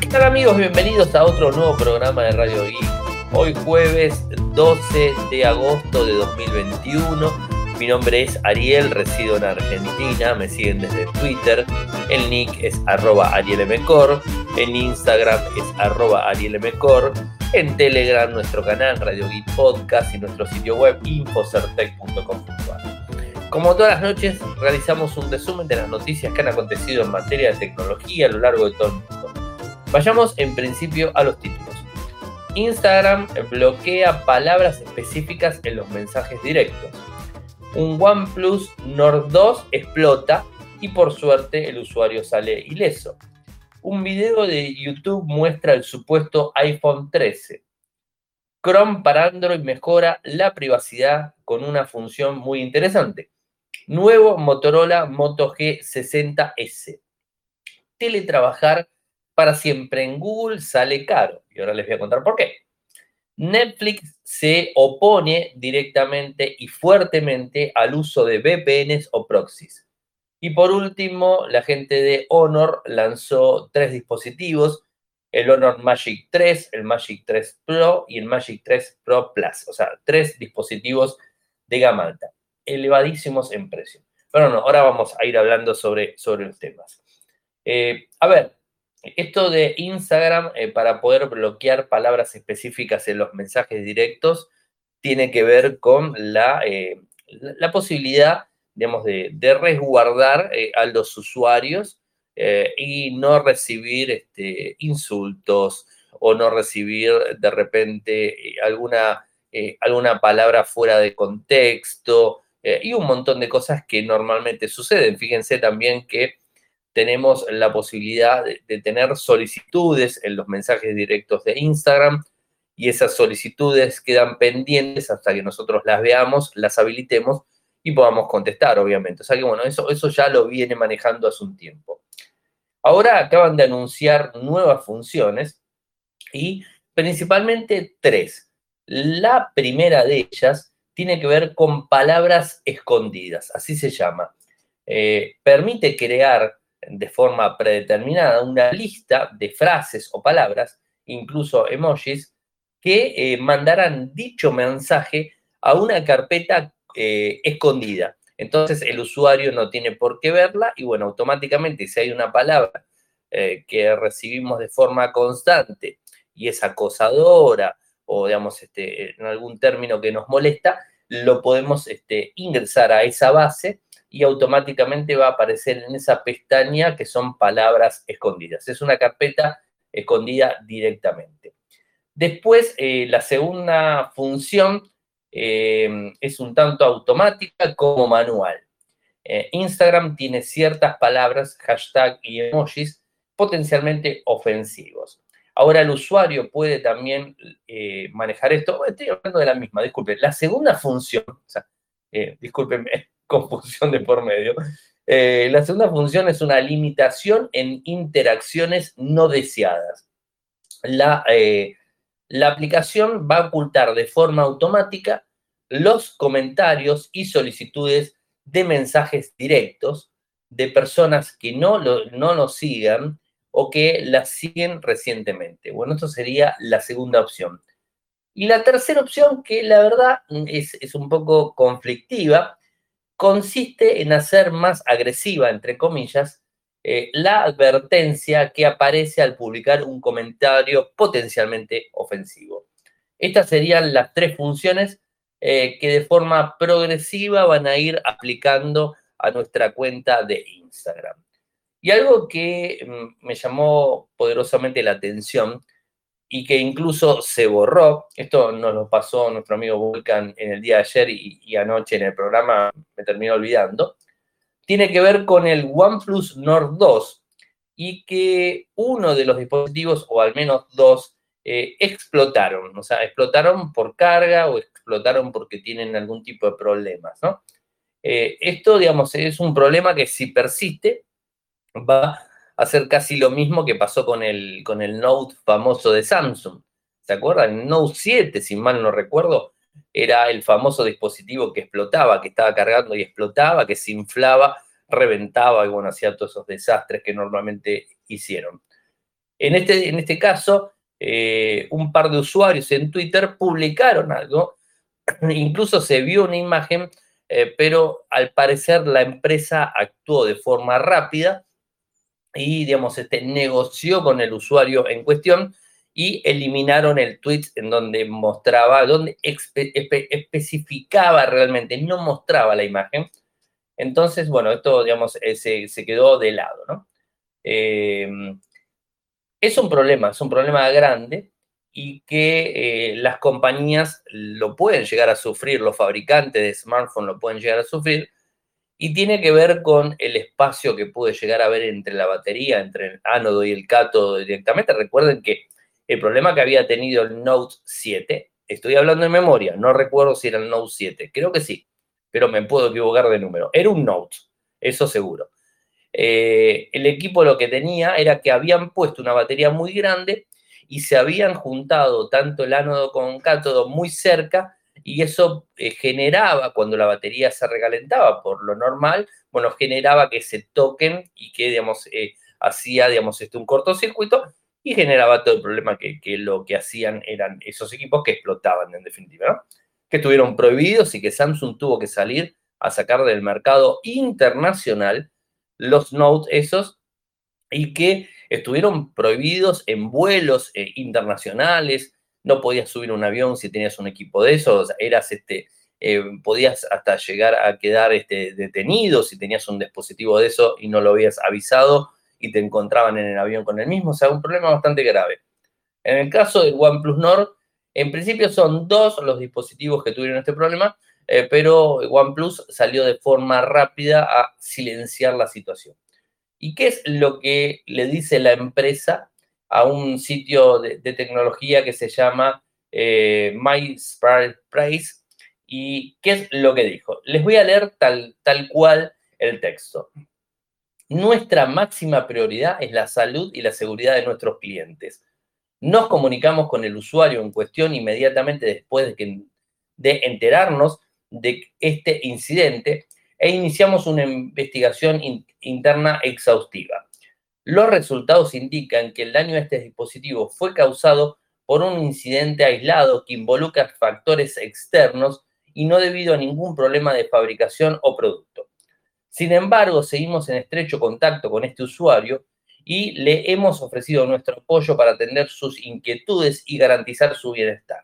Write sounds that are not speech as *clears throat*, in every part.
¿Qué tal amigos? Bienvenidos a otro nuevo programa de Radio Geek. Hoy jueves 12 de agosto de 2021. Mi nombre es Ariel, resido en Argentina, me siguen desde Twitter. El nick es arroba arielmcor, en Instagram es arroba arielmcor, en Telegram nuestro canal Radio Geek Podcast y nuestro sitio web infocertec.com.ar. Como todas las noches, realizamos un resumen de las noticias que han acontecido en materia de tecnología a lo largo de todo el mundo. Vayamos en principio a los títulos. Instagram bloquea palabras específicas en los mensajes directos. Un OnePlus Nord 2 explota y por suerte el usuario sale ileso. Un video de YouTube muestra el supuesto iPhone 13. Chrome para Android mejora la privacidad con una función muy interesante. Nuevo Motorola Moto G60S. Teletrabajar para siempre en Google sale caro. Y ahora les voy a contar por qué. Netflix se opone directamente y fuertemente al uso de VPNs o proxies. Y por último, la gente de Honor lanzó tres dispositivos, el Honor Magic 3, el Magic 3 Pro y el Magic 3 Pro Plus. O sea, tres dispositivos de gama alta elevadísimos en precio. Pero no, ahora vamos a ir hablando sobre, sobre los temas. Eh, a ver, esto de Instagram eh, para poder bloquear palabras específicas en los mensajes directos tiene que ver con la, eh, la posibilidad, digamos, de, resguardar a los usuarios y no recibir este, insultos o no recibir de repente alguna, alguna palabra fuera de contexto eh, y un montón de cosas que normalmente suceden. Fíjense también que tenemos la posibilidad de, tener solicitudes en los mensajes directos de Instagram y esas solicitudes quedan pendientes hasta que nosotros las veamos, las habilitemos y podamos contestar, obviamente. O sea que bueno, eso, eso ya lo viene manejando hace un tiempo. Ahora acaban de anunciar nuevas funciones y principalmente tres. La primera de ellas tiene que ver con palabras escondidas, así se llama. Eh, permite crear de forma predeterminada una lista de frases o palabras, incluso emojis, que eh, mandarán dicho mensaje a una carpeta eh, escondida. Entonces el usuario no tiene por qué verla y bueno, automáticamente si hay una palabra que recibimos de forma constante y es acosadora o digamos este, en algún término que nos molesta, lo podemos este, ingresar a esa base y automáticamente va a aparecer en esa pestaña que son palabras escondidas. Es una carpeta escondida directamente. Después, eh, la segunda función eh, es un tanto automática como manual. Eh, Instagram tiene ciertas palabras, hashtag y emojis potencialmente ofensivos. Ahora el usuario puede también manejar esto. Estoy hablando de la misma, disculpe. La segunda función, o confusión de por medio. Eh, la segunda función es una limitación en interacciones no deseadas. La, la aplicación va a ocultar de forma automática los comentarios y solicitudes de mensajes directos de personas que no, lo, no nos sigan o que la siguen recientemente. Bueno, esto sería la segunda opción. Y la tercera opción, que la verdad es, un poco conflictiva, consiste en hacer más agresiva, entre comillas, eh, la advertencia que aparece al publicar un comentario potencialmente ofensivo. Estas serían las tres funciones eh, que de forma progresiva van a ir aplicando a nuestra cuenta de Instagram. Y algo que mm, me llamó poderosamente la atención y que incluso se borró, esto nos lo pasó nuestro amigo Vulcan en el día de ayer y, anoche en el programa, me terminó olvidando, tiene que ver con el OnePlus Nord 2 y que uno de los dispositivos, o al menos dos, eh, explotaron, o sea, explotaron por carga o explotaron porque tienen algún tipo de problemas, ¿no? Eh, esto, digamos, es un problema que si persiste, va hacer casi lo mismo que pasó con el, con el Note famoso de Samsung. ¿Se acuerdan? El Note 7, si mal no recuerdo, era el famoso dispositivo que explotaba, que estaba cargando y explotaba, que se inflaba, reventaba y bueno, hacía todos esos desastres que normalmente hicieron. En este, en este caso, eh, un par de usuarios en Twitter publicaron algo, *clears throat* incluso se vio una imagen, eh, pero al parecer la empresa actuó de forma rápida y, digamos, este, negoció con el usuario en cuestión y eliminaron el tweet en donde mostraba, donde especificaba realmente, no mostraba la imagen. Entonces, bueno, esto, digamos, eh, se, se, quedó de lado, ¿no? es un problema, es un problema grande y que eh, las compañías lo pueden llegar a sufrir, los fabricantes de smartphones lo pueden llegar a sufrir, y tiene que ver con el espacio que puede llegar a haber entre la batería, entre el ánodo y el cátodo directamente. Recuerden que el problema que había tenido el Note 7, estoy hablando de memoria, no recuerdo si era el Note 7, creo que sí, pero me puedo equivocar de número. Era un Note, eso seguro. Eh, el equipo lo que tenía era que habían puesto una batería muy grande y se habían juntado tanto el ánodo con cátodo muy cerca y eso eh, generaba, cuando la batería se recalentaba por lo normal, bueno, generaba que se toquen y que, digamos, eh, hacía, digamos, este, un cortocircuito y generaba todo el problema que, que, lo que hacían eran esos equipos que explotaban en definitiva, ¿no? Que estuvieron prohibidos y que Samsung tuvo que salir a sacar del mercado internacional los Note esos y que estuvieron prohibidos en vuelos eh, internacionales, no podías subir un avión si tenías un equipo de esos, eras este, eh, podías hasta llegar a quedar este, detenido si tenías un dispositivo de eso y no lo habías avisado y te encontraban en el avión con el mismo, o sea, un problema bastante grave. En el caso del OnePlus Nord, en principio son dos los dispositivos que tuvieron este problema, eh, pero OnePlus salió de forma rápida a silenciar la situación. ¿Y qué es lo que le dice la empresa a un sitio de, tecnología que se llama eh? ¿Y qué es lo que dijo? Les voy a leer tal, tal cual el texto. Nuestra máxima prioridad es la salud y la seguridad de nuestros clientes. Nos comunicamos con el usuario en cuestión inmediatamente después de, de enterarnos de este incidente e iniciamos una investigación interna exhaustiva. Los resultados indican que el daño a este dispositivo fue causado por un incidente aislado que involucra factores externos y no debido a ningún problema de fabricación o producto. Sin embargo, seguimos en estrecho contacto con este usuario y le hemos ofrecido nuestro apoyo para atender sus inquietudes y garantizar su bienestar.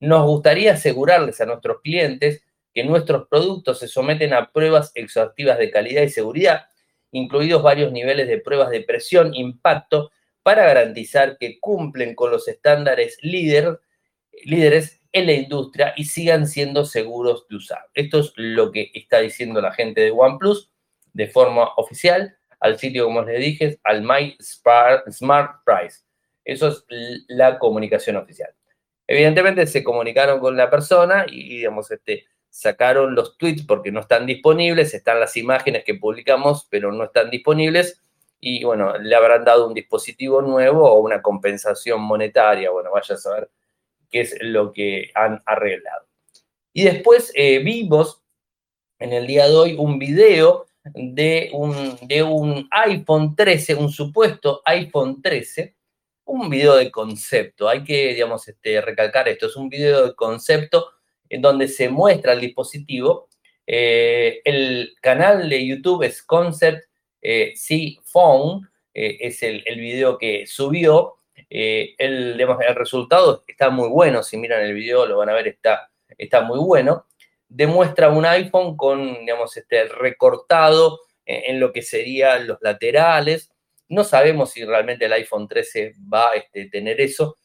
Nos gustaría asegurarles a nuestros clientes que nuestros productos se someten a pruebas exhaustivas de calidad y seguridad, incluidos varios niveles de pruebas de presión, impacto, para garantizar que cumplen con los estándares líder, líderes en la industria y sigan siendo seguros de usar. Esto es lo que está diciendo la gente de OnePlus de forma oficial al sitio, como les dije, al My Smart Price. Eso es la comunicación oficial. Evidentemente se comunicaron con la persona y, digamos, este, sacaron los tweets porque no están disponibles, están las imágenes que publicamos, pero no están disponibles. Y bueno, le habrán dado un dispositivo nuevo o una compensación monetaria. Bueno, vaya a saber qué es lo que han arreglado. Y después eh, vimos en el día de hoy un video de un, de un iPhone 13, un supuesto iPhone 13, un video de concepto. Hay que, digamos, este, recalcar esto. Es un video de concepto en donde se muestra el dispositivo. Eh, el canal de YouTube es Concept eh, C Phone, eh, es el, video que subió. el, el, resultado está muy bueno, si miran el video lo van a ver, está, está muy bueno. Demuestra un iPhone con, digamos, este, recortado en, lo que serían los laterales. No sabemos si realmente el iPhone 13 va a este, tener eso,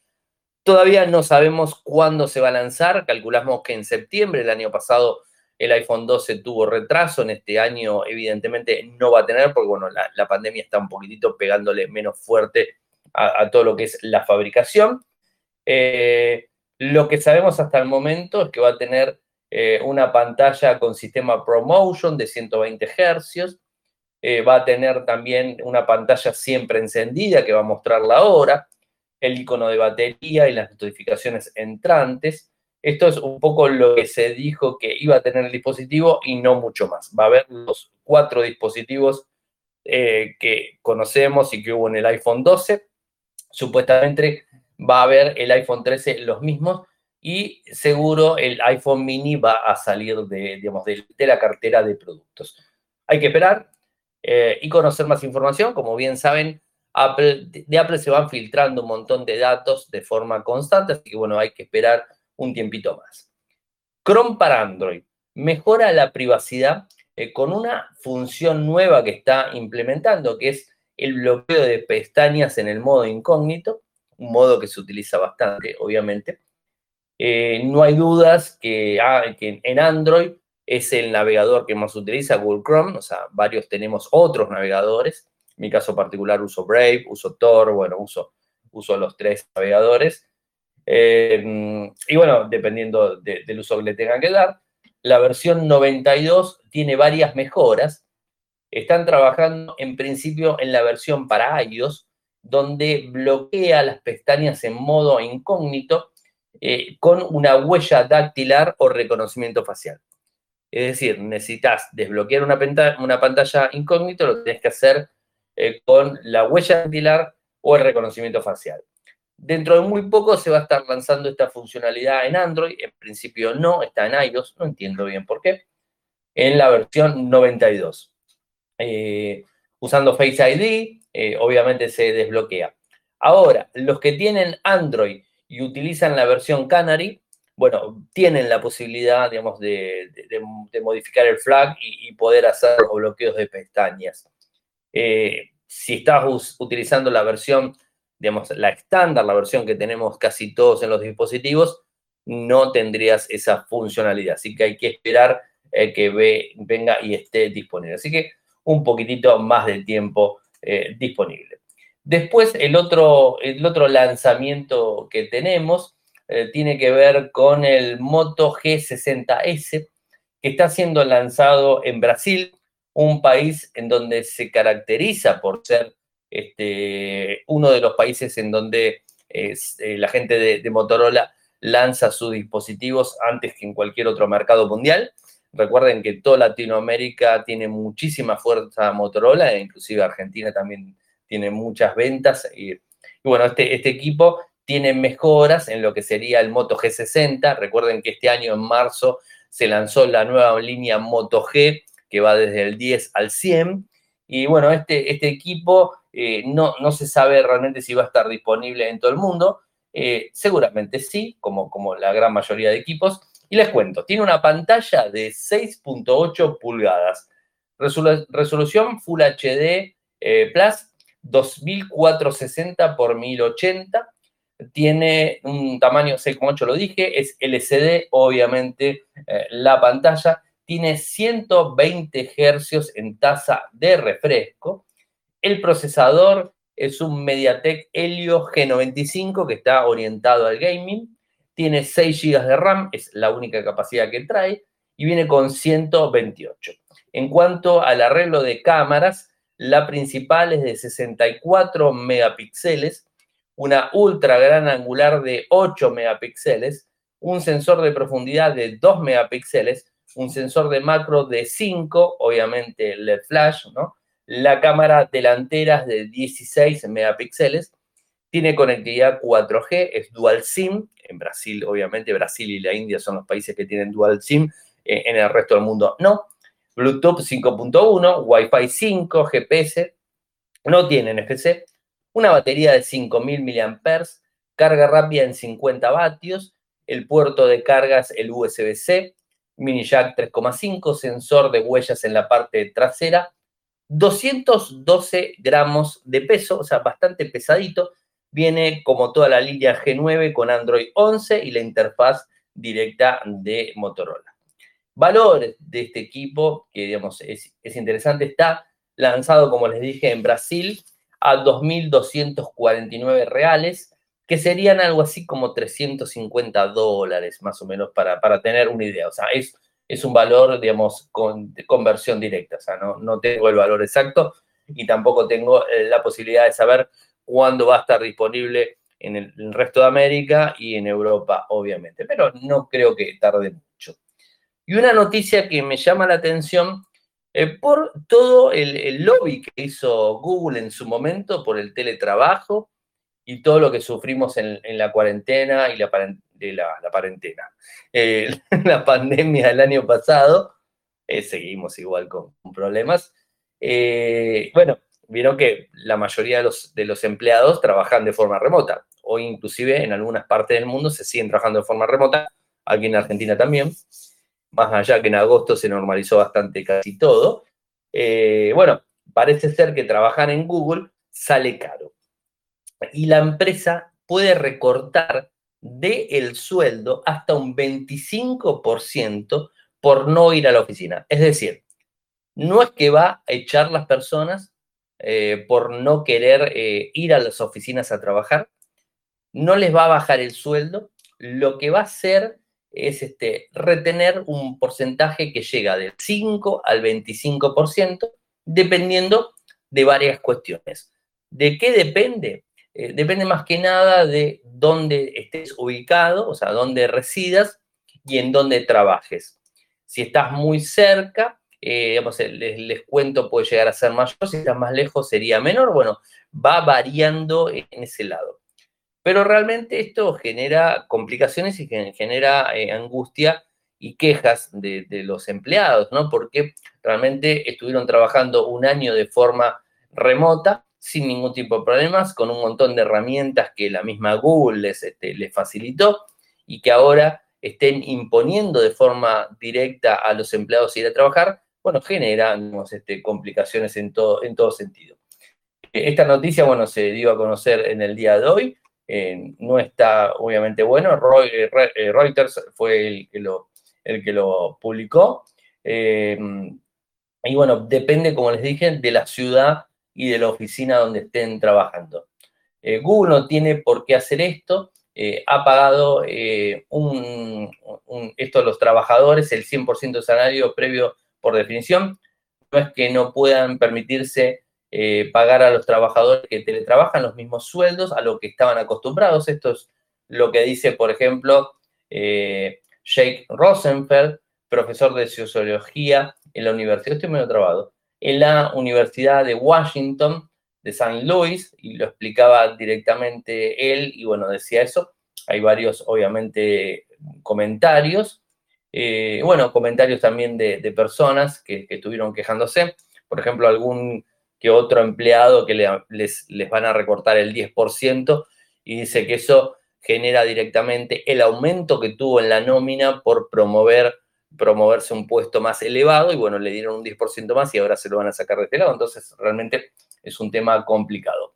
Todavía no sabemos cuándo se va a lanzar, calculamos que en septiembre, el año pasado el iPhone 12 tuvo retraso, en este año evidentemente no va a tener, porque bueno, la, pandemia está un poquitito pegándole menos fuerte a, todo lo que es la fabricación. Eh, lo que sabemos hasta el momento es que va a tener eh, una pantalla con sistema ProMotion de 120 Hz, eh, va a tener también una pantalla siempre encendida que va a mostrar la hora, el icono de batería y las notificaciones entrantes. Esto es un poco lo que se dijo que iba a tener el dispositivo y no mucho más. Va a haber los cuatro dispositivos eh, que conocemos y que hubo en el iPhone 12. supuestamente va a haber el iPhone 13 los mismos y seguro el iPhone mini va a salir de, digamos, de, la cartera de productos. Hay que esperar eh, y conocer más información. Como bien saben, De Apple se van filtrando un montón de datos de forma constante, así que bueno, hay que esperar un tiempito más. Chrome para Android mejora la privacidad eh, con una función nueva que está implementando, que es el bloqueo de pestañas en el modo incógnito, un modo que se utiliza bastante, obviamente. Eh, no hay dudas ah, que, en Android es el navegador que más utiliza Google Chrome, o sea, varios tenemos otros navegadores. Mi caso particular uso Brave, uso Tor, bueno, uso, uso los tres navegadores. Eh, y bueno, dependiendo del uso que le tengan que dar, la versión 92 tiene varias mejoras. Están trabajando en principio en la versión para iOS, donde bloquea las pestañas en modo incógnito eh, con una huella dactilar o reconocimiento facial. Es decir, necesitas desbloquear una, una pantalla incógnito, lo tienes que hacer eh, con la huella dactilar o el reconocimiento facial. Dentro de muy poco se va a estar lanzando esta funcionalidad en Android. En principio no, está en iOS, no entiendo bien por qué. En la versión 92. Eh, usando Face ID, eh, obviamente se desbloquea. Ahora, los que tienen Android y utilizan la versión Canary, bueno, tienen la posibilidad, digamos, de, modificar el flag y, poder hacer los bloqueos de pestañas. Eh, si estás utilizando la versión digamos, la estándar, la versión que tenemos casi todos en los dispositivos, no tendrías esa funcionalidad. Así que hay que esperar eh, que venga y esté disponible. Así que un poquitito más de tiempo eh, disponible. Después, el otro, el otro lanzamiento que tenemos tiene que ver con el Moto G60S, que está siendo lanzado en Brasil, un país en donde se caracteriza por ser este, uno de los países en donde eh, la gente de, Motorola lanza sus dispositivos antes que en cualquier otro mercado mundial. Recuerden que toda Latinoamérica tiene muchísima fuerza Motorola, e inclusive Argentina también tiene muchas ventas. Y, bueno, este, este equipo tiene mejoras en lo que sería el Moto G60. Recuerden que este año, en marzo, se lanzó la nueva línea Moto G, que va desde el 10 al 100. Y bueno, este, este equipo eh, no, no se sabe realmente si va a estar disponible en todo el mundo. Eh, seguramente sí, como, como la gran mayoría de equipos. Y les cuento, tiene una pantalla de 6.8 pulgadas, resolución Full HD eh, Plus 2460 x 1080, tiene un tamaño 6.8, lo dije, es LCD, obviamente la pantalla, tiene 120 Hz en tasa de refresco, el procesador es un MediaTek Helio G95 que está orientado al gaming. Tiene 6 GB de RAM, es la única capacidad que trae, y viene con 128. En cuanto al arreglo de cámaras, la principal es de 64 megapíxeles, una ultra gran angular de 8 megapíxeles, un sensor de profundidad de 2 megapíxeles, un sensor de macro de 5, obviamente LED flash, ¿no? La cámara delantera es de 16 megapíxeles, tiene conectividad 4G, es dual SIM. En Brasil, obviamente, Brasil y la India son los países que tienen dual SIM. Eh, en el resto del mundo no. Bluetooth 5.1, Wi-Fi 5, GPS. No tiene NFC. Una batería de 5000 mAh, carga rápida en 50 vatios. El puerto de cargas, el USB-C, mini jack 3.5, sensor de huellas en la parte trasera 212 gramos de peso, o sea, bastante pesadito. Viene como toda la línea G9 con Android 11 y la interfaz directa de Motorola. Valores de este equipo, que digamos es, interesante, está lanzado, como les dije, en Brasil a 2.249 reales, que serían algo así como 350 dólares, más o menos, para, para tener una idea. O sea, es es un valor, digamos, con, de conversión directa. O sea, no, no tengo el valor exacto y tampoco tengo eh, la posibilidad de saber cuándo va a estar disponible en el, resto de América y en Europa, obviamente. Pero no creo que tarde mucho. Y una noticia que me llama la atención eh, por todo el, lobby que hizo Google en su momento por el teletrabajo y todo lo que sufrimos en, la cuarentena y la, la, cuarentena. Eh, *laughs* la pandemia del año pasado, eh, seguimos igual con, problemas. Eh, bueno, vieron que la mayoría de los, de los empleados trabajan de forma remota. Hoy inclusive en algunas partes del mundo se siguen trabajando de forma remota, aquí en Argentina también, más allá que en agosto se normalizó bastante casi todo. bueno, parece ser que trabajar en Google sale caro y la empresa puede recortar del el sueldo hasta un 25% por no ir a la oficina. Es decir, no es que va a echar las personas eh, por no querer eh, ir a las oficinas a trabajar, no les va a bajar el sueldo, lo que va a hacer es este, retener un porcentaje que llega del 5 al 25%, dependiendo de varias cuestiones. ¿De qué depende? Eh, depende más que nada de dónde estés ubicado, o sea, dónde residas y en dónde trabajes. Si estás muy cerca, eh, el, descuento puede llegar a ser mayor, si estás más lejos sería menor, bueno, va variando en ese lado. Pero realmente esto genera complicaciones y genera eh, angustia y quejas de, los empleados, ¿no? Porque realmente estuvieron trabajando un año de forma remota sin ningún tipo de problemas, con un montón de herramientas que la misma Google les, este, les facilitó y que ahora estén imponiendo de forma directa a los empleados ir a trabajar, bueno, genera este, complicaciones en todo, en todo sentido. Esta noticia, bueno, se dio a conocer en el día de hoy, eh, no está obviamente bueno, eh, eh, Reuters fue el que lo publicó, y bueno, depende, como les dije, de la ciudad y de la oficina donde estén trabajando. Eh, Google no tiene por qué hacer esto, eh, ha pagado eh, un, esto a los trabajadores, el 100% de salario previo por definición. No es que no puedan permitirse pagar a los trabajadores que teletrabajan los mismos sueldos a lo que estaban acostumbrados. Esto es lo que dice, por ejemplo, Jake Rosenfeld, profesor de sociología en la universidad, estoy medio trabado, en la Universidad de Washington, de San Luis, y lo explicaba directamente él, y bueno, decía eso. Hay varios, obviamente, comentarios. Eh, bueno, comentarios también de, personas que, estuvieron quejándose. Por ejemplo, algún que otro empleado que les, les van a recortar el 10% y dice que eso genera directamente el aumento que tuvo en la nómina por promover promoverse un puesto más elevado y bueno, le dieron un 10% más y ahora se lo van a sacar de este lado. Entonces, realmente es un tema complicado.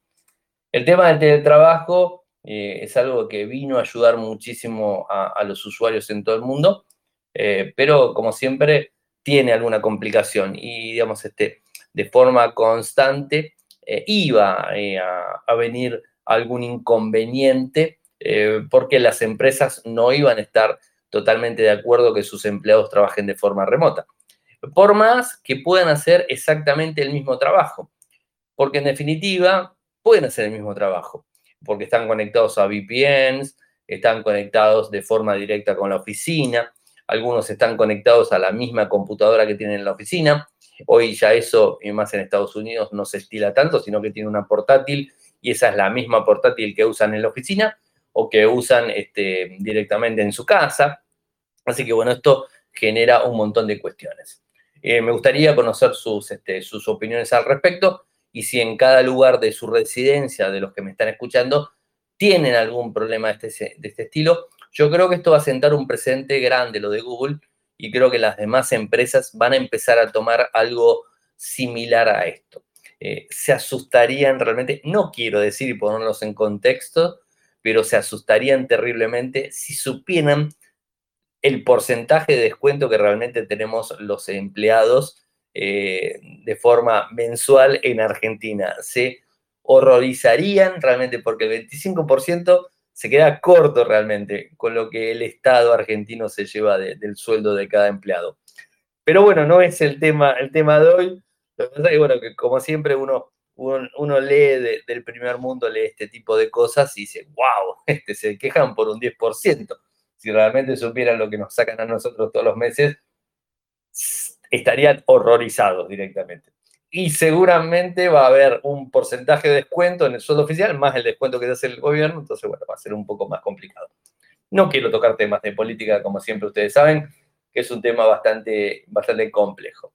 El tema del teletrabajo eh, es algo que vino a ayudar muchísimo a, los usuarios en todo el mundo, eh, pero como siempre tiene alguna complicación y digamos, este, de forma constante eh, iba a, a, venir algún inconveniente porque las empresas no iban a estar totalmente de acuerdo que sus empleados trabajen de forma remota. Por más que puedan hacer exactamente el mismo trabajo, porque en definitiva pueden hacer el mismo trabajo, porque están conectados a VPNs, están conectados de forma directa con la oficina, algunos están conectados a la misma computadora que tienen en la oficina. Hoy ya eso, y más en Estados Unidos, no se estila tanto, sino que tiene una portátil y esa es la misma portátil que usan en la oficina o que usan este, directamente en su casa. Así que bueno, esto genera un montón de cuestiones. Eh, me gustaría conocer sus, este, sus opiniones al respecto y si en cada lugar de su residencia, de los que me están escuchando, tienen algún problema de este, de este estilo. Yo creo que esto va a sentar un precedente grande, lo de Google, y creo que las demás empresas van a empezar a tomar algo similar a esto. Eh, se asustarían realmente, no quiero decir y ponerlos en contexto, pero se asustarían terriblemente si supieran el porcentaje de descuento que realmente tenemos los empleados eh, de forma mensual en Argentina. Se horrorizarían realmente porque el 25% se queda corto realmente con lo que el Estado argentino se lleva del sueldo de cada empleado. Pero bueno, no es el tema, el tema de hoy. Lo que pasa es que, bueno, que como siempre uno, uno, lee del primer mundo, lee este tipo de cosas y dice, wow, *laughs* este, se quejan por un 10% si realmente supieran lo que nos sacan a nosotros todos los meses, estarían horrorizados directamente. y seguramente va a haber un porcentaje de descuento en el sueldo oficial, más el descuento que hace el gobierno, entonces, bueno, va a ser un poco más complicado. No quiero tocar temas de política, como siempre ustedes saben, que es un tema bastante, bastante complejo.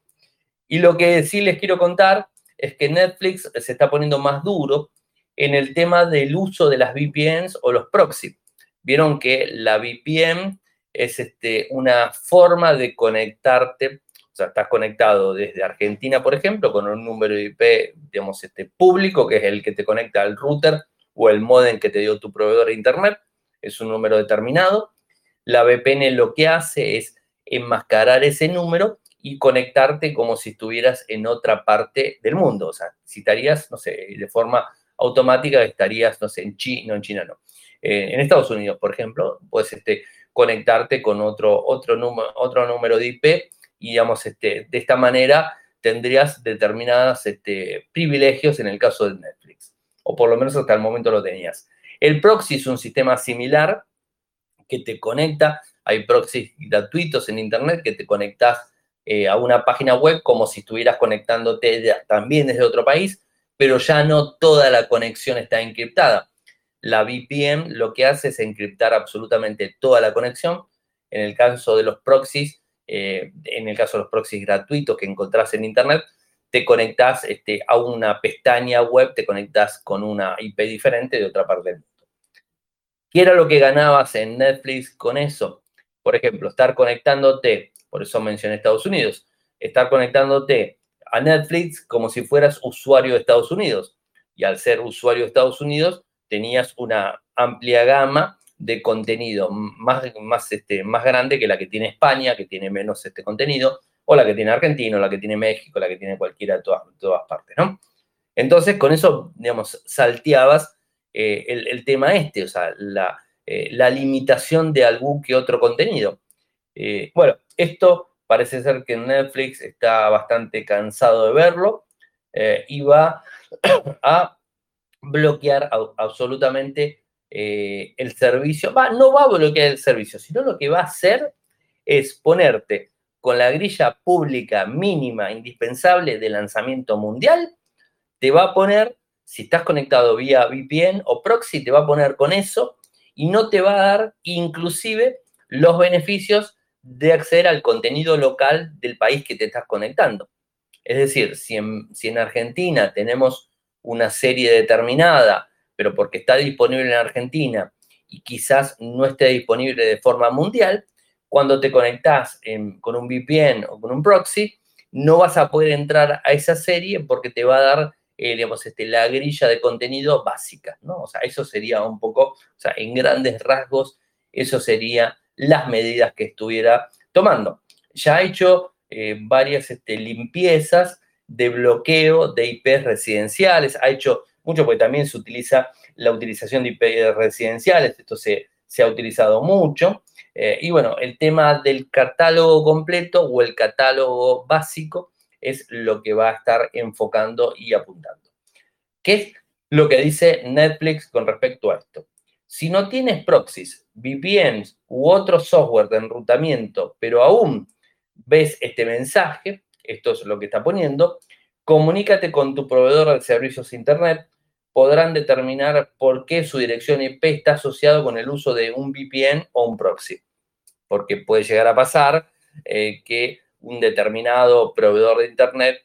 Y lo que sí les quiero contar es que Netflix se está poniendo más duro en el tema del uso de las VPNs o los proxy. Vieron que la VPN es este, una forma de conectarte o sea, estás conectado desde Argentina, por ejemplo, con un número de IP, digamos, este público, que es el que te conecta al router o el modem que te dio tu proveedor de Internet. Es un número determinado. La VPN lo que hace es enmascarar ese número y conectarte como si estuvieras en otra parte del mundo. O sea, si estarías, no sé, de forma automática estarías, no sé, en China, no en China no. Eh, en Estados Unidos, por ejemplo, puedes este, conectarte con otro, número de IP y digamos, este, de esta manera tendrías determinados este, privilegios en el caso de Netflix, o por lo menos hasta el momento lo tenías. El proxy es un sistema similar que te conecta, hay proxies gratuitos en Internet que te conectas eh, a una página web como si estuvieras conectándote también desde otro país, pero ya no toda la conexión está encriptada. La VPN lo que hace es encriptar absolutamente toda la conexión. En el caso de los proxies, eh, en el caso de los proxies gratuitos que encontrás en Internet, te conectas este, a una pestaña web, te conectas con una IP diferente de otra parte del mundo. ¿Qué era lo que ganabas en Netflix con eso? Por ejemplo, estar conectándote, por eso mencioné Estados Unidos, estar conectándote a Netflix como si fueras usuario de Estados Unidos. Y al ser usuario de Estados Unidos, tenías una amplia gama de contenido más, más, este, más grande que la que tiene España, que tiene menos este contenido, o la que tiene Argentina, o la que tiene México, la que tiene cualquiera de todas, todas partes, ¿no? Entonces, con eso, digamos, salteabas eh, el, tema este, o sea, la, eh, la, limitación de algún que otro contenido. Eh, bueno, esto parece ser que Netflix está bastante cansado de verlo y va *coughs* a bloquear absolutamente eh, el servicio, no va a bloquear el servicio, sino lo que va a hacer es ponerte con la grilla pública mínima indispensable de lanzamiento mundial, te va a poner, si estás conectado vía VPN o proxy, te va a poner con eso y no te va a dar inclusive los beneficios de acceder al contenido local del país que te estás conectando. Es decir, si en, si en Argentina tenemos una serie determinada pero porque está disponible en Argentina y quizás no esté disponible de forma mundial, cuando te conectas con un VPN o con un proxy, no vas a poder entrar a esa serie porque te va a dar, eh, digamos, este, la grilla de contenido básica, ¿no? O sea, eso sería un poco, o sea, en grandes rasgos, eso sería las medidas que estuviera tomando. Ya ha hecho eh, varias este, limpiezas de bloqueo de IPs residenciales, ha hecho mucho porque también se utiliza la utilización de IP residenciales, esto se, se ha utilizado mucho. Eh, y bueno, el tema del catálogo completo o el catálogo básico es lo que va a estar enfocando y apuntando. ¿Qué es lo que dice Netflix con respecto a esto? Si no tienes proxies, VPNs u otro software de enrutamiento, pero aún ves este mensaje, esto es lo que está poniendo, comunícate con tu proveedor de servicios Internet, podrán determinar por qué su dirección IP está asociado con el uso de un VPN o un proxy. Porque puede llegar a pasar eh, que un determinado proveedor de Internet,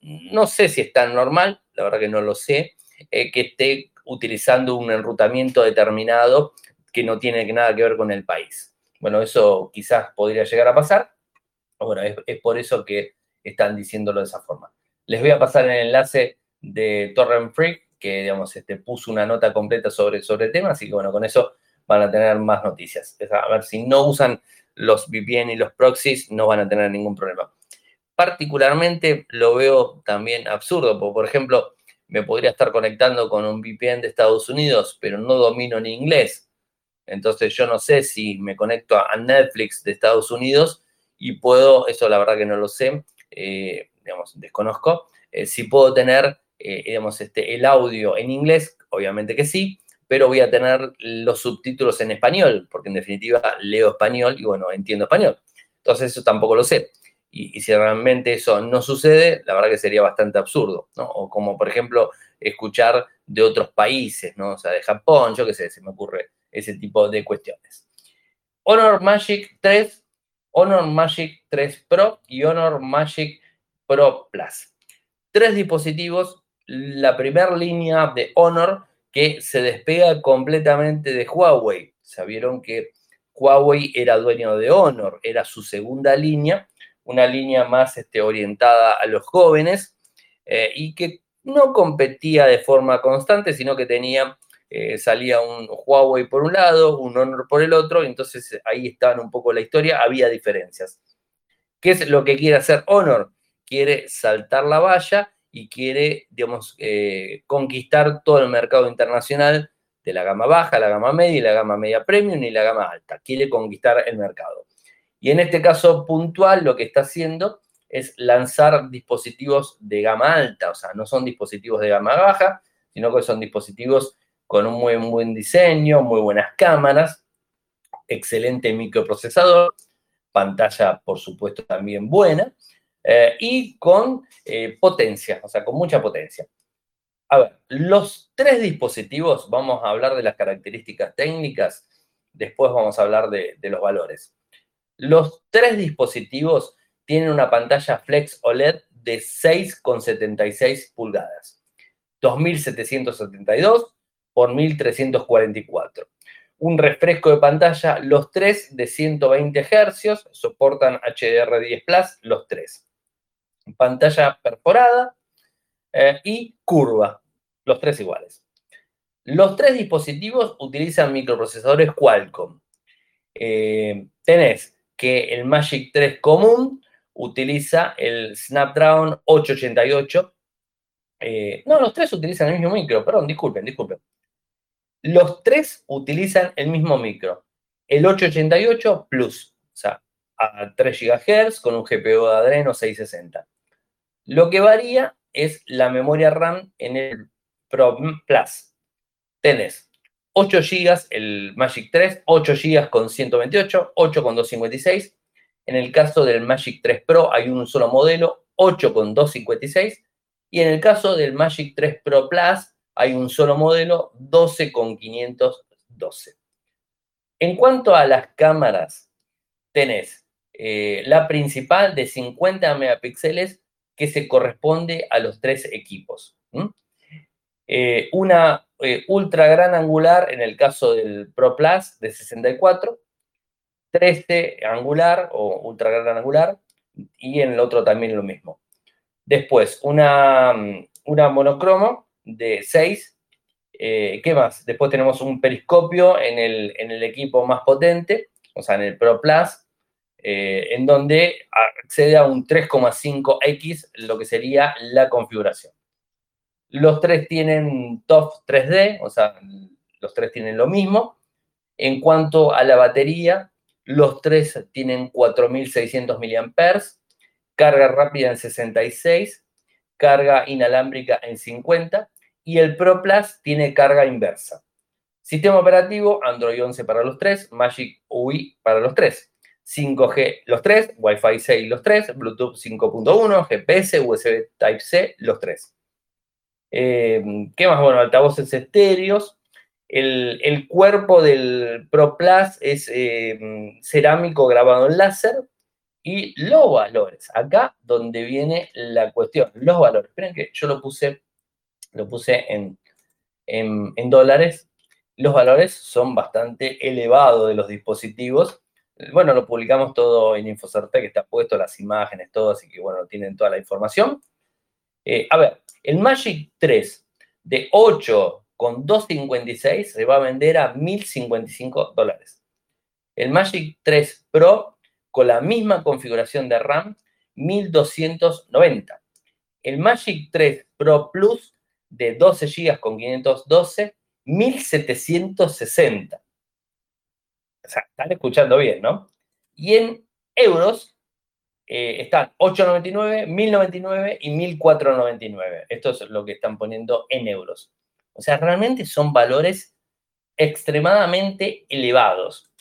no sé si es tan normal, la verdad que no lo sé, eh, que esté utilizando un enrutamiento determinado que no tiene nada que ver con el país. Bueno, eso quizás podría llegar a pasar. Bueno, es por eso que están diciéndolo de esa forma. Les voy a pasar el enlace de Torrent Freak, que digamos, este, puso una nota completa sobre, sobre el tema, así que bueno, con eso van a tener más noticias. A ver, si no usan los VPN y los proxies, no van a tener ningún problema. Particularmente lo veo también absurdo, porque por ejemplo, me podría estar conectando con un VPN de Estados Unidos, pero no domino ni inglés. Entonces yo no sé si me conecto a Netflix de Estados Unidos y puedo, eso la verdad que no lo sé, eh, digamos, desconozco, eh, si puedo tener, eh, digamos, este, el audio en inglés, obviamente que sí, pero voy a tener los subtítulos en español, porque en definitiva leo español y bueno, entiendo español. Entonces eso tampoco lo sé. y, si realmente eso no sucede, la verdad que sería bastante absurdo, ¿no? O como, por ejemplo, escuchar de otros países, ¿no? O sea, de Japón, yo qué sé, se me ocurre ese tipo de cuestiones. Honor Magic 3, Honor Magic 3 Pro y Honor Magic Pro Plus. Tres dispositivos, la primera línea de Honor que se despega completamente de Huawei. Sabieron que Huawei era dueño de Honor, era su segunda línea una línea más este, orientada a los jóvenes eh, y que no competía de forma constante, sino que tenía, eh, salía un Huawei por un lado, un Honor por el otro, entonces ahí estaban un poco la historia, había diferencias. ¿Qué es lo que quiere hacer Honor? Quiere saltar la valla y quiere, digamos, eh, conquistar todo el mercado internacional de la gama baja, la gama media y la gama media premium y la gama alta. Quiere conquistar el mercado. Y en este caso puntual lo que está haciendo es lanzar dispositivos de gama alta, o sea, no son dispositivos de gama baja, sino que son dispositivos con un muy buen diseño, muy buenas cámaras, excelente microprocesador, pantalla por supuesto también buena, eh, y con eh, potencia, o sea, con mucha potencia. A ver, los tres dispositivos, vamos a hablar de las características técnicas, después vamos a hablar de los valores. Los tres dispositivos tienen una pantalla Flex OLED de 6,76 pulgadas, 2772 por 1344. Un refresco de pantalla, los tres de 120 Hz, soportan HDR10 Plus, los tres. Pantalla perforada eh, y curva, los tres iguales. Los tres dispositivos utilizan microprocesadores Qualcomm. Eh, tenés que el Magic 3 común utiliza el Snapdragon 888. Eh, no, los tres utilizan el mismo micro, perdón, disculpen, disculpen. Los tres utilizan el mismo micro, el 888 Plus, o sea, a 3 GHz con un GPU de Adreno 660. Lo que varía es la memoria RAM en el Pro Plus. Tenés 8 GB el Magic 3, 8 GB con 128, 8 con 256. En el caso del Magic 3 Pro hay un solo modelo, 8 con 256. Y en el caso del Magic 3 Pro Plus hay un solo modelo, 12 con 512. En cuanto a las cámaras, tenés eh, la principal de 50 megapíxeles que se corresponde a los tres equipos. Eh, una eh, ultra gran angular en el caso del Pro Plus de 64, 13 angular o ultra gran angular y en el otro también lo mismo. Después, una, mm, una monocromo de 6. Eh, ¿Qué más? Después tenemos un periscopio en el, en el, equipo más potente, o sea, en el Pro Plus, en donde accede a un 3,5x, lo que sería la configuración. Los tres tienen TOF 3D, o sea, los tres tienen lo mismo. En cuanto a la batería, los tres tienen 4600 mAh, carga rápida en 66, carga inalámbrica en 50 y el Pro Plus tiene carga inversa. Sistema operativo Android 11 para los tres, Magic UI para los tres. 5G los tres, Wi-Fi 6 los tres, Bluetooth 5.1, GPS, USB Type-C los tres. Eh, ¿Qué más? Bueno, altavoces estéreos. El, cuerpo del Pro Plus es eh, cerámico grabado en láser. Y los valores, acá donde viene la cuestión, los valores. Esperen que yo lo puse, lo puse en, en, dólares. Los valores son bastante elevados de los dispositivos. Bueno, lo publicamos todo en que está puesto las imágenes, todo, así que bueno, tienen toda la información. Eh, a ver, el Magic 3 de 8 con 256 se va a vender a 1055 dólares. El Magic 3 Pro con la misma configuración de RAM, 1290. El Magic 3 Pro Plus de 12 GB con 512, 1760. O sea, están escuchando bien, ¿no? Y en euros, eh, están 8,99, 1.099 y 1.499. Esto es lo que están poniendo en euros. O sea, realmente son valores extremadamente elevados.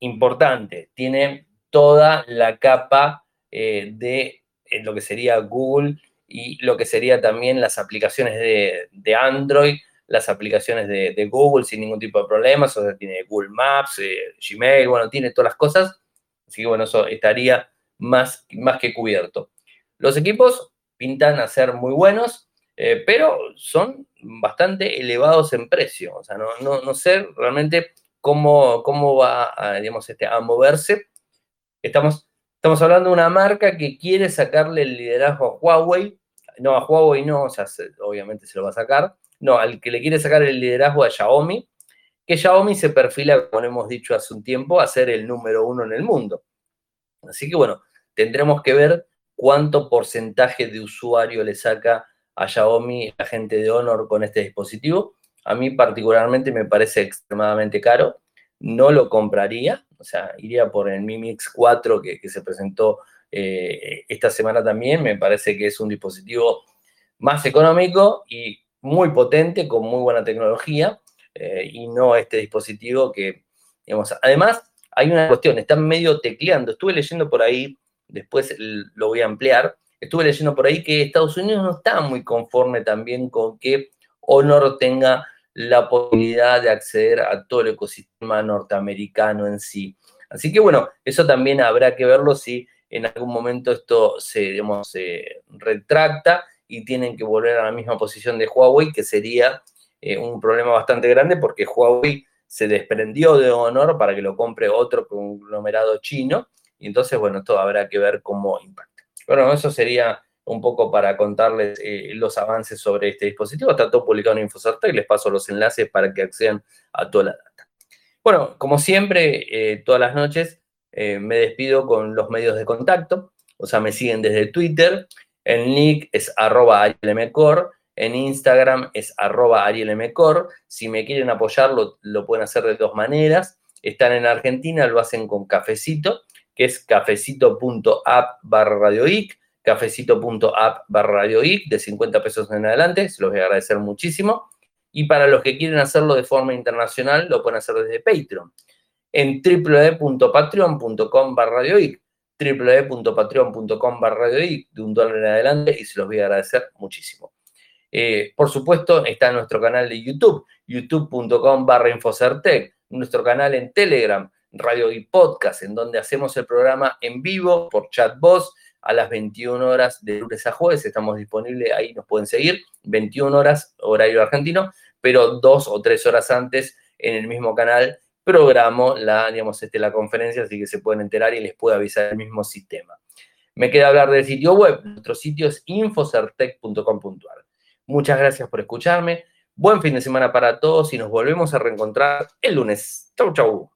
Importante, tiene toda la capa eh, de lo que sería Google y lo que sería también las aplicaciones de, Android, las aplicaciones de, Google sin ningún tipo de problemas, o sea, tiene Google Maps, Gmail, bueno, tiene todas las cosas, así que bueno, eso estaría más, más que cubierto. Los equipos pintan a ser muy buenos, eh, pero son bastante elevados en precio. O sea, no, sé realmente cómo, cómo va a, digamos, este, a moverse. Estamos, estamos hablando de una marca que quiere sacarle el liderazgo a Huawei. No, a Huawei no, o sea, obviamente se lo va a sacar. No, al que le quiere sacar el liderazgo a Xiaomi, que Xiaomi se perfila, como hemos dicho hace un tiempo, a ser el número uno en el mundo. Así que bueno, tendremos que ver cuánto porcentaje de usuario le saca a Xiaomi la gente de Honor con este dispositivo. A mí particularmente me parece extremadamente caro. No lo compraría, o sea, iría por el Mi Mix 4 que, se presentó eh, esta semana también. Me parece que es un dispositivo más económico y muy potente, con muy buena tecnología, eh, y no este dispositivo que, digamos, además hay una cuestión, están medio tecleando. Estuve leyendo por ahí después lo voy a ampliar. Estuve leyendo por ahí que Estados Unidos no está muy conforme también con que Honor tenga la posibilidad de acceder a todo el ecosistema norteamericano en sí. Así que bueno, eso también habrá que verlo si en algún momento esto se, digamos, retracta y tienen que volver a la misma posición de Huawei, que sería eh, un problema bastante grande porque Huawei se desprendió de Honor para que lo compre otro conglomerado chino y entonces, bueno, todo habrá que ver cómo impacta. Bueno, eso sería un poco para contarles eh, los avances sobre este dispositivo. Está todo publicado en Infocertec, les paso los enlaces para que accedan a toda la data. Bueno, como siempre, eh, todas las noches eh, me despido con los medios de contacto. O sea, me siguen desde Twitter. El nick es arroba arielmcor. En Instagram es arroba arielmcor. Si me quieren apoyar, lo, lo pueden hacer de dos maneras. Están en Argentina, lo hacen con cafecito que es cafecito.app barra radioic, cafecito.app barra radioic, de 50 pesos en adelante, se los voy a agradecer muchísimo. Y para los que quieren hacerlo de forma internacional, lo pueden hacer desde Patreon, en www.patreon.com barra radioic, www.patreon.com barra radioic, de un dólar en adelante, y se los voy a agradecer muchísimo. Eh, por supuesto, está nuestro canal de YouTube, youtube.com barra infocertec, nuestro canal en Telegram, radio y podcast, en donde hacemos el programa en vivo por chat a las 21 horas de lunes a jueves. Estamos disponibles, ahí nos pueden seguir, 21 horas, horario argentino, pero dos o tres horas antes en el mismo canal programo la, digamos, este, la conferencia, así que se pueden enterar y les puedo avisar el mismo sistema. Me queda hablar del sitio web. Nuestro sitio es infocertec.com.ar. Muchas gracias por escucharme. Buen fin de semana para todos y nos volvemos a reencontrar el lunes. Chau, chau.